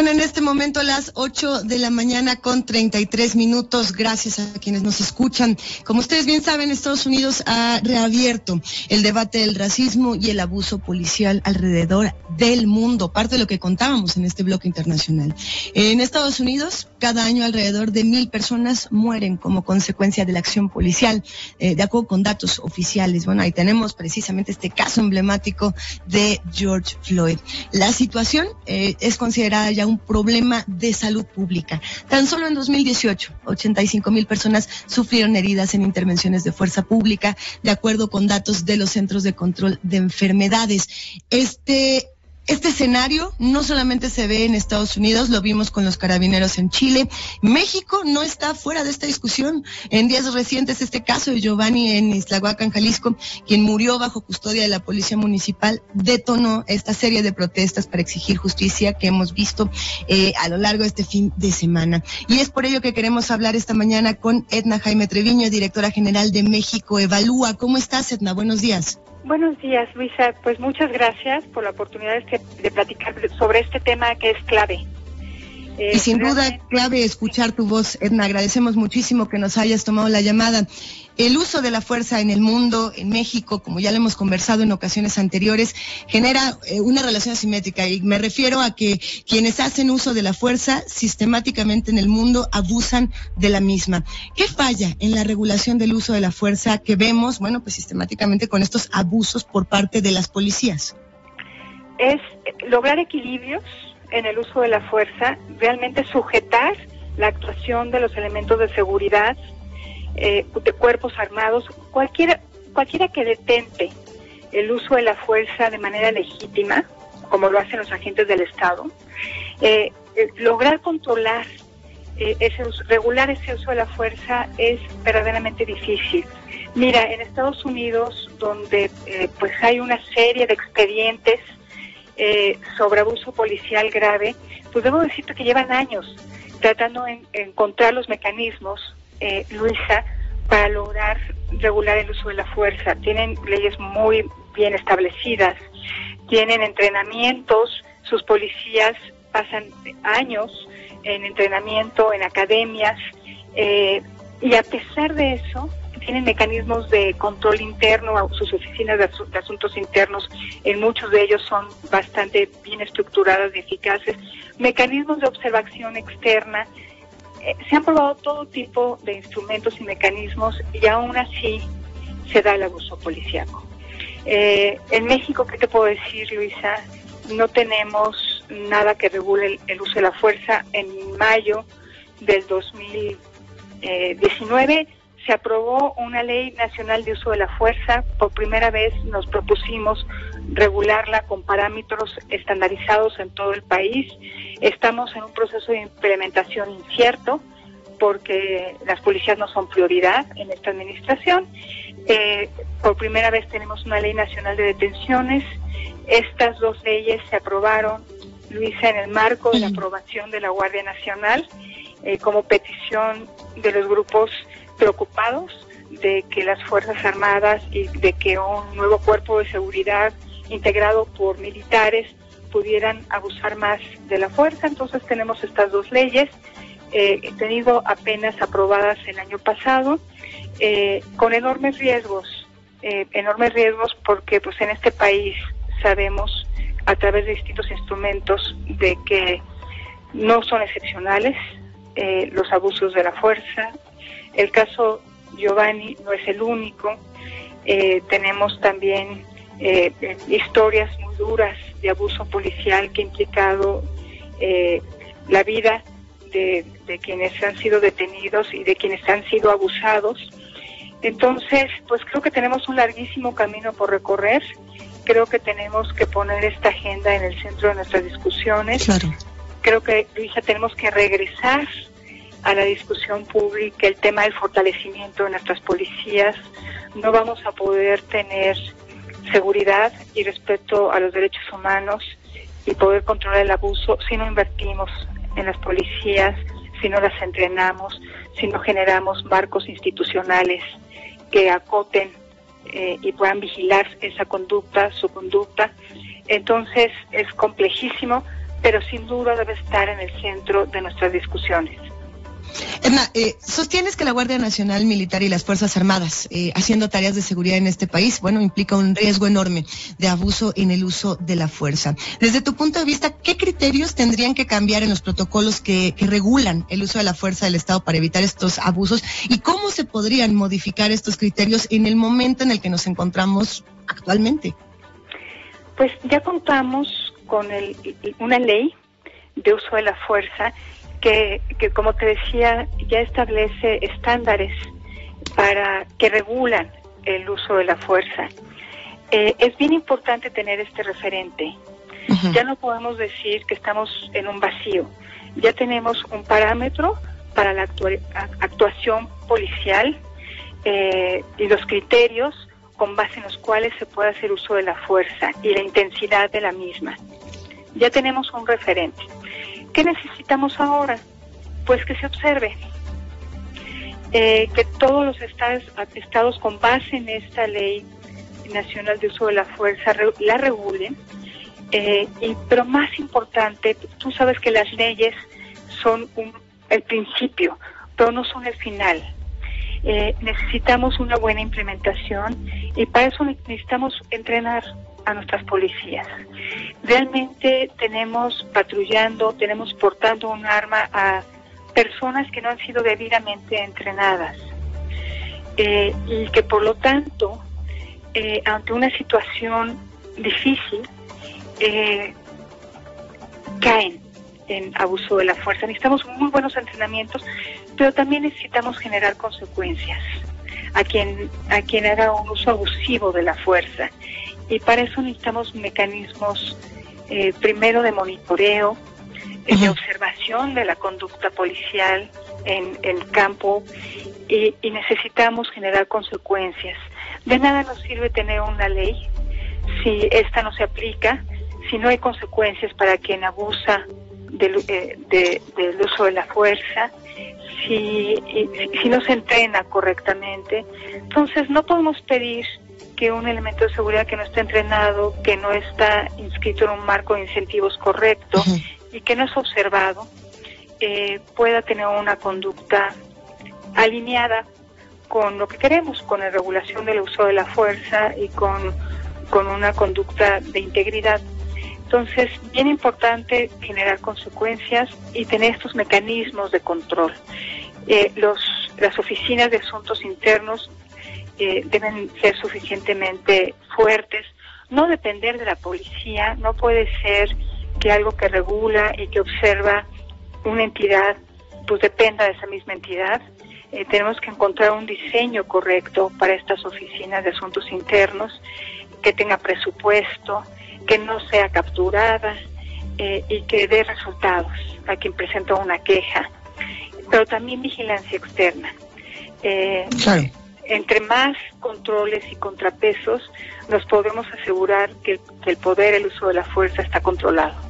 Son en este momento las 8 de la mañana con 33 minutos. Gracias a quienes nos escuchan. Como ustedes bien saben, Estados Unidos ha reabierto el debate del racismo y el abuso policial alrededor del mundo, parte de lo que contábamos en este bloque internacional. En Estados Unidos, cada año alrededor de mil personas mueren como consecuencia de la acción policial, eh, de acuerdo con datos oficiales. Bueno, ahí tenemos precisamente este caso emblemático de George Floyd. La situación eh, es considerada ya un problema de salud pública. Tan solo en 2018, 85 mil personas sufrieron heridas en intervenciones de fuerza pública, de acuerdo con datos de los Centros de Control de Enfermedades. Este este escenario no solamente se ve en Estados Unidos, lo vimos con los carabineros en Chile. México no está fuera de esta discusión. En días recientes, este caso de Giovanni en Islahuacan, Jalisco, quien murió bajo custodia de la policía municipal, detonó esta serie de protestas para exigir justicia que hemos visto eh, a lo largo de este fin de semana. Y es por ello que queremos hablar esta mañana con Edna Jaime Treviño, directora general de México Evalúa. ¿Cómo estás, Edna? Buenos días. Buenos días, Luisa. Pues muchas gracias por la oportunidad de, platicar sobre este tema que es clave. Y sin duda, clave escuchar tu voz, Edna. Agradecemos muchísimo que nos hayas tomado la llamada. El uso de la fuerza en el mundo, en México, como ya lo hemos conversado en ocasiones anteriores, genera eh, una relación asimétrica y me refiero a que quienes hacen uso de la fuerza sistemáticamente en el mundo abusan de la misma. ¿Qué falla en la regulación del uso de la fuerza que vemos, bueno, pues sistemáticamente con estos abusos por parte de las policías? Es lograr equilibrios en el uso de la fuerza, realmente sujetar la actuación de los elementos de seguridad eh, de cuerpos armados, cualquiera, cualquiera que detente el uso de la fuerza de manera legítima, como lo hacen los agentes del Estado, eh, eh, lograr controlar ese regular ese uso de la fuerza es verdaderamente difícil. Mira, en Estados Unidos, donde pues hay una serie de expedientes sobre abuso policial grave, pues debo decirte que llevan años tratando de encontrar los mecanismos eh, Luisa, para lograr regular el uso de la fuerza. Tienen leyes muy bien establecidas, tienen entrenamientos, sus policías pasan años en entrenamiento, en academias, eh, y a pesar de eso, tienen mecanismos de control interno, sus oficinas de, asuntos internos, en muchos de ellos son bastante bien estructuradas y eficaces, mecanismos de observación externa, eh, se han probado todo tipo de instrumentos y mecanismos y aún así se da el abuso policíaco. Eh, en México, ¿qué te puedo decir, Luisa? No tenemos nada que regule el, uso de la fuerza. En mayo del 2019 se aprobó una ley nacional de uso de la fuerza. Por primera vez nos propusimos regularla con parámetros estandarizados en todo el país. Estamos en un proceso de implementación incierto porque las policías no son prioridad en esta administración. Eh, por primera vez tenemos una ley nacional de detenciones. Estas dos leyes se aprobaron, Luisa, en el marco de la aprobación de la Guardia Nacional eh, como petición de los grupos preocupados de que las Fuerzas Armadas y de que un nuevo cuerpo de seguridad integrado por militares pudieran abusar más de la fuerza. Entonces tenemos estas dos leyes, eh, te digo, apenas aprobadas el año pasado, eh, con enormes riesgos, eh, enormes riesgos porque pues en este país sabemos a través de distintos instrumentos de que no son excepcionales eh, los abusos de la fuerza. El caso Giovanni no es el único. tenemos también eh, historias muy duras de abuso policial que ha implicado eh, la vida de, quienes han sido detenidos y de quienes han sido abusados. Entonces, pues creo que tenemos un larguísimo camino por recorrer. Creo que tenemos que poner esta agenda en el centro de nuestras discusiones. Creo que, Luisa, tenemos que regresar a la discusión pública el tema del fortalecimiento de nuestras policías. No vamos a poder tener seguridad y respeto a los derechos humanos y poder controlar el abuso si no invertimos en las policías, si no las entrenamos, si no generamos marcos institucionales que acoten eh, y puedan vigilar esa conducta, su conducta. Entonces es complejísimo, pero sin duda debe estar en el centro de nuestras discusiones. Edna, eh, sostienes que la Guardia Nacional Militar y las Fuerzas Armadas, eh, haciendo tareas de seguridad en este país, bueno, implica un riesgo enorme de abuso en el uso de la fuerza. Desde tu punto de vista, ¿qué criterios tendrían que cambiar en los protocolos que, que regulan el uso de la fuerza del Estado para evitar estos abusos? ¿Y cómo se podrían modificar estos criterios en el momento en el que nos encontramos actualmente? Pues ya contamos con el, una ley de uso de la fuerza que, como te decía, ya establece estándares para que regulan el uso de la fuerza. Eh, es bien importante tener este referente. Ya no podemos decir que estamos en un vacío. Ya tenemos un parámetro para la actuación policial eh, y los criterios con base en los cuales se puede hacer uso de la fuerza y la intensidad de la misma. Ya tenemos un referente. ¿Qué necesitamos ahora? Pues que se observe eh, que todos los estados, estados con base en esta ley nacional de uso de la fuerza la regulen. Eh, y, pero más importante, tú sabes que las leyes son un, el principio, pero no son el final. Eh, necesitamos una buena implementación y para eso necesitamos entrenar a nuestras policías. Realmente tenemos patrullando, tenemos portando un arma a personas que no han sido debidamente entrenadas eh, y que por lo tanto, eh, ante una situación difícil, eh, caen en abuso de la fuerza. Necesitamos muy buenos entrenamientos, pero también necesitamos generar consecuencias a quien, a quien haga un uso abusivo de la fuerza. Y para eso necesitamos mecanismos, eh, primero de monitoreo, eh, de observación de la conducta policial en el campo y, y necesitamos generar consecuencias. De nada nos sirve tener una ley si esta no se aplica, si no hay consecuencias para quien abusa del, eh, del uso de la fuerza, si, si no se entrena correctamente. Entonces no podemos pedir que un elemento de seguridad que no está entrenado, que no está inscrito en un marco de incentivos correcto y que no es observado, eh, pueda tener una conducta alineada con lo que queremos, con la regulación del uso de la fuerza y con, con una conducta de integridad. Entonces, bien importante generar consecuencias y tener estos mecanismos de control. Eh, los, las oficinas de asuntos internos eh, deben ser suficientemente fuertes, no depender de la policía, no puede ser que algo que regula y que observa una entidad, pues dependa de esa misma entidad. Eh, tenemos que encontrar un diseño correcto para estas oficinas de asuntos internos, que tenga presupuesto, que no sea capturada eh, y que dé resultados a quien presenta una queja, pero también vigilancia externa. Eh, entre más controles y contrapesos, nos podemos asegurar que el poder, el uso de la fuerza está controlado.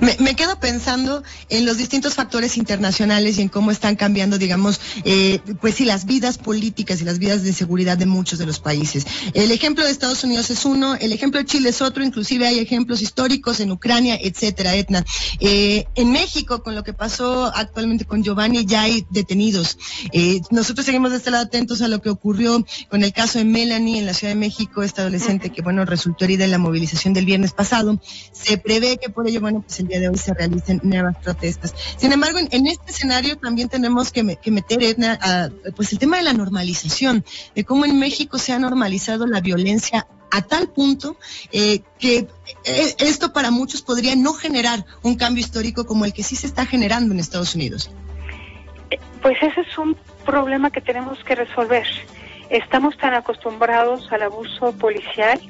Me, quedo pensando en los distintos factores internacionales y en cómo están cambiando, digamos, eh, pues sí, las vidas políticas y las vidas de seguridad de muchos de los países. El ejemplo de Estados Unidos es uno, el ejemplo de Chile es otro, inclusive hay ejemplos históricos en Ucrania, etcétera, Etna. Eh, en México, con lo que pasó actualmente con Giovanni, ya hay detenidos. Eh, nosotros seguimos de este lado atentos a lo que ocurrió con el caso de Melanie en la Ciudad de México, esta adolescente que, bueno, resultó herida en la movilización del viernes pasado. Se prevé que por ello, bueno, pues el día de hoy se realicen nuevas protestas. Sin embargo, en, este escenario también tenemos que, meter, Edna, pues el tema de la normalización, de cómo en México se ha normalizado la violencia a tal punto eh, que eh, esto para muchos podría no generar un cambio histórico como el que sí se está generando en Estados Unidos. Pues ese es un problema que tenemos que resolver. Estamos tan acostumbrados al abuso policial,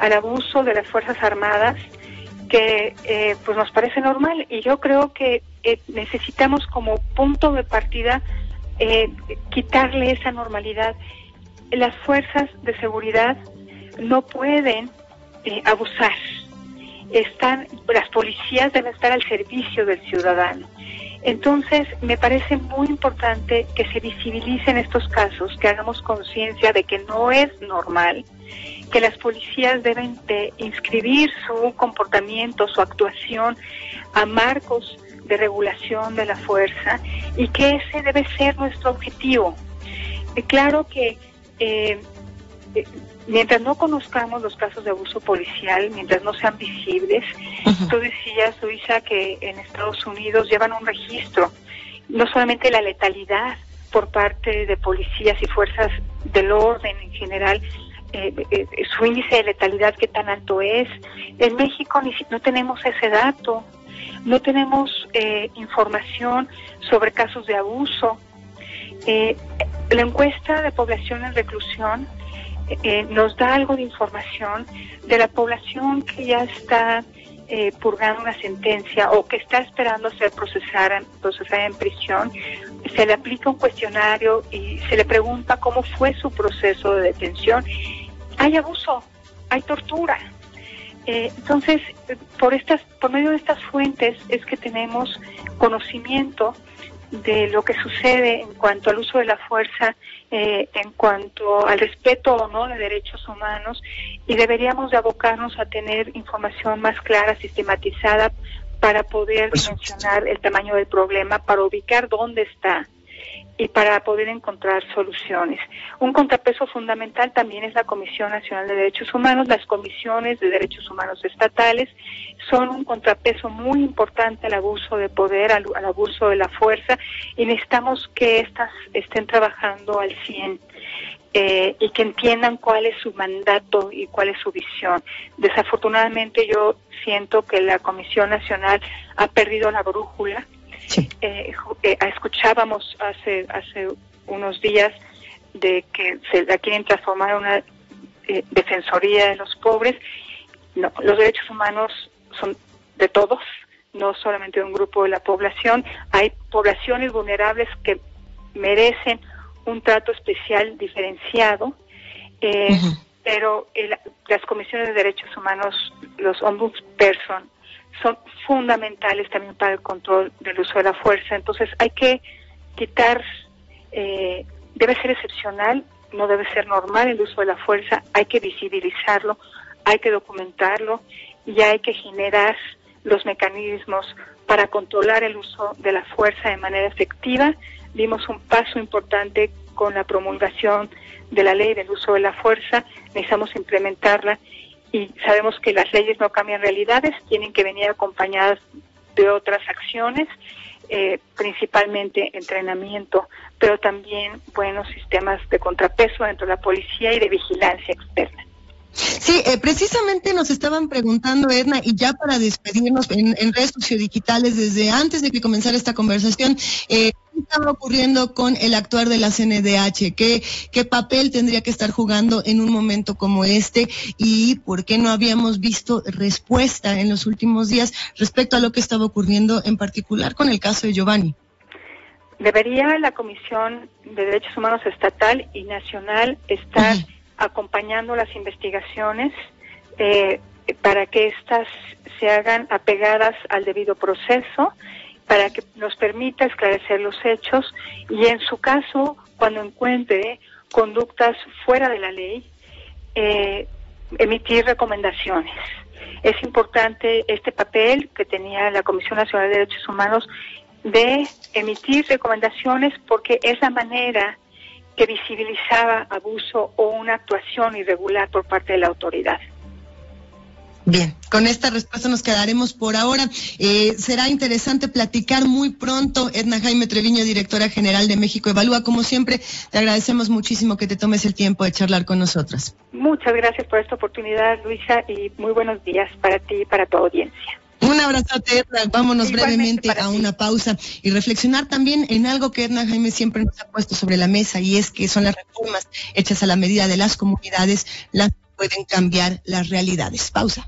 al abuso de las Fuerzas Armadas, que eh, pues nos parece normal y yo creo que eh, necesitamos como punto de partida eh, quitarle esa normalidad. Las fuerzas de seguridad no pueden abusar. Están, las policías deben estar al servicio del ciudadano. Entonces, me parece muy importante que se visibilicen estos casos, que hagamos conciencia de que no es normal, que las policías deben de inscribir su comportamiento, su actuación a marcos de regulación de la fuerza y que ese debe ser nuestro objetivo. Y claro que eh, eh, mientras no conozcamos los casos de abuso policial, mientras no sean visibles, tú decías, Luisa, que en Estados Unidos llevan un registro, no solamente la letalidad por parte de policías y fuerzas del orden en general, eh, eh, su índice de letalidad qué tan alto es. En México ni, no tenemos ese dato, no tenemos eh, información sobre casos de abuso. la encuesta de población en reclusión nos da algo de información de la población que ya está purgando una sentencia o que está esperando ser procesada, procesada en prisión, se le aplica un cuestionario y se le pregunta cómo fue su proceso de detención hay abuso, hay tortura. Eh, entonces, por estas, por medio de estas fuentes es que tenemos conocimiento de lo que sucede en cuanto al uso de la fuerza, eh, en cuanto al respeto o no de derechos humanos, y deberíamos de abocarnos a tener información más clara, sistematizada, para poder mencionar el tamaño del problema, para ubicar dónde está y para poder encontrar soluciones. Un contrapeso fundamental también es la Comisión Nacional de Derechos Humanos. Las comisiones de derechos humanos estatales son un contrapeso muy importante al abuso de poder, al, abuso de la fuerza y necesitamos que éstas estén trabajando al 100. Eh, y que entiendan cuál es su mandato y cuál es su visión. Desafortunadamente yo siento que la Comisión Nacional ha perdido la brújula eh, eh, escuchábamos hace, hace unos días de que se la quieren transformar en una eh, defensoría de los pobres. No, los derechos humanos son de todos, no solamente de un grupo de la población. Hay poblaciones vulnerables que merecen un trato especial diferenciado, pero las comisiones de derechos humanos, los ombudsperson, son fundamentales también para el control del uso de la fuerza. Entonces hay que quitar, eh, debe ser excepcional, no debe ser normal el uso de la fuerza, hay que visibilizarlo, hay que documentarlo y hay que generar los mecanismos para controlar el uso de la fuerza de manera efectiva. Dimos un paso importante con la promulgación de la ley del uso de la fuerza, necesitamos implementarla y sabemos que las leyes no cambian realidades, tienen que venir acompañadas de otras acciones, eh, principalmente entrenamiento, pero también buenos sistemas de contrapeso dentro de la policía y de vigilancia externa. Sí, eh, precisamente nos estaban preguntando, Edna, y ya para despedirnos en, redes sociodigitales, desde antes de que comenzara esta conversación, eh, ¿qué estaba ocurriendo con el actuar de la CNDH? ¿Qué, ¿Qué papel tendría que estar jugando en un momento como este? ¿Y por qué no habíamos visto respuesta en los últimos días respecto a lo que estaba ocurriendo en particular con el caso de Giovanni? Debería la Comisión de Derechos Humanos Estatal y Nacional estar acompañando las investigaciones eh, para que éstas se hagan apegadas al debido proceso, para que nos permita esclarecer los hechos y en su caso, cuando encuentre conductas fuera de la ley, eh, emitir recomendaciones. Es importante este papel que tenía la Comisión Nacional de Derechos Humanos de emitir recomendaciones porque es la manera que visibilizaba abuso o una actuación irregular por parte de la autoridad. Bien, con esta respuesta nos quedaremos por ahora. Eh, será interesante platicar muy pronto. Edna Jaime Treviño, directora general de México Evalúa. Como siempre, te agradecemos muchísimo que te tomes el tiempo de charlar con nosotros. Muchas gracias por esta oportunidad, Luisa, y muy buenos días para ti y para tu audiencia. Un abrazo, Edna. Vámonos brevemente a una pausa y reflexionar también en algo que Edna Jaime siempre nos ha puesto sobre la mesa y es que son las reformas hechas a la medida de las comunidades las que pueden cambiar las realidades. Pausa.